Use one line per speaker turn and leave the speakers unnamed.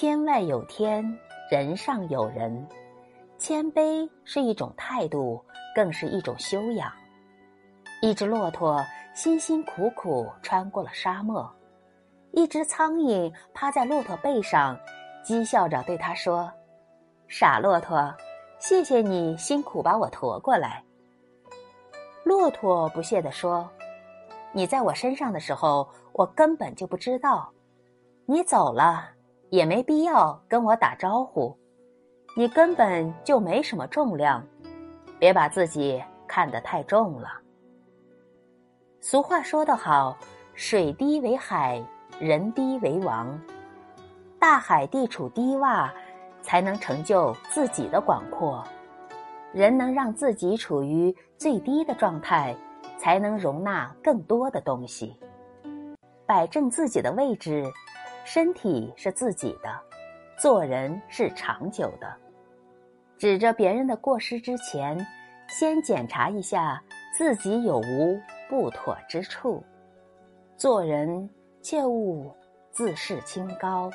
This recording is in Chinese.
天外有天，人上有人。谦卑是一种态度，更是一种修养。一只骆驼辛辛苦苦穿过了沙漠，一只苍蝇趴在骆驼背上，讥笑着对他说：“傻骆驼，谢谢你辛苦把我驮过来。”骆驼不屑地说：“你在我身上的时候，我根本就不知道。你走了，也没必要跟我打招呼。你根本就没什么重量，别把自己看得太重了。”俗话说得好：“水低为海，人低为王。”大海地处低洼，才能成就自己的广阔。人能让自己处于最低的状态，才能容纳更多的东西。摆正自己的位置，身体是自己的，做人是长久的。指着别人的过失之前，先检查一下自己有无不妥之处。做人切勿自视清高。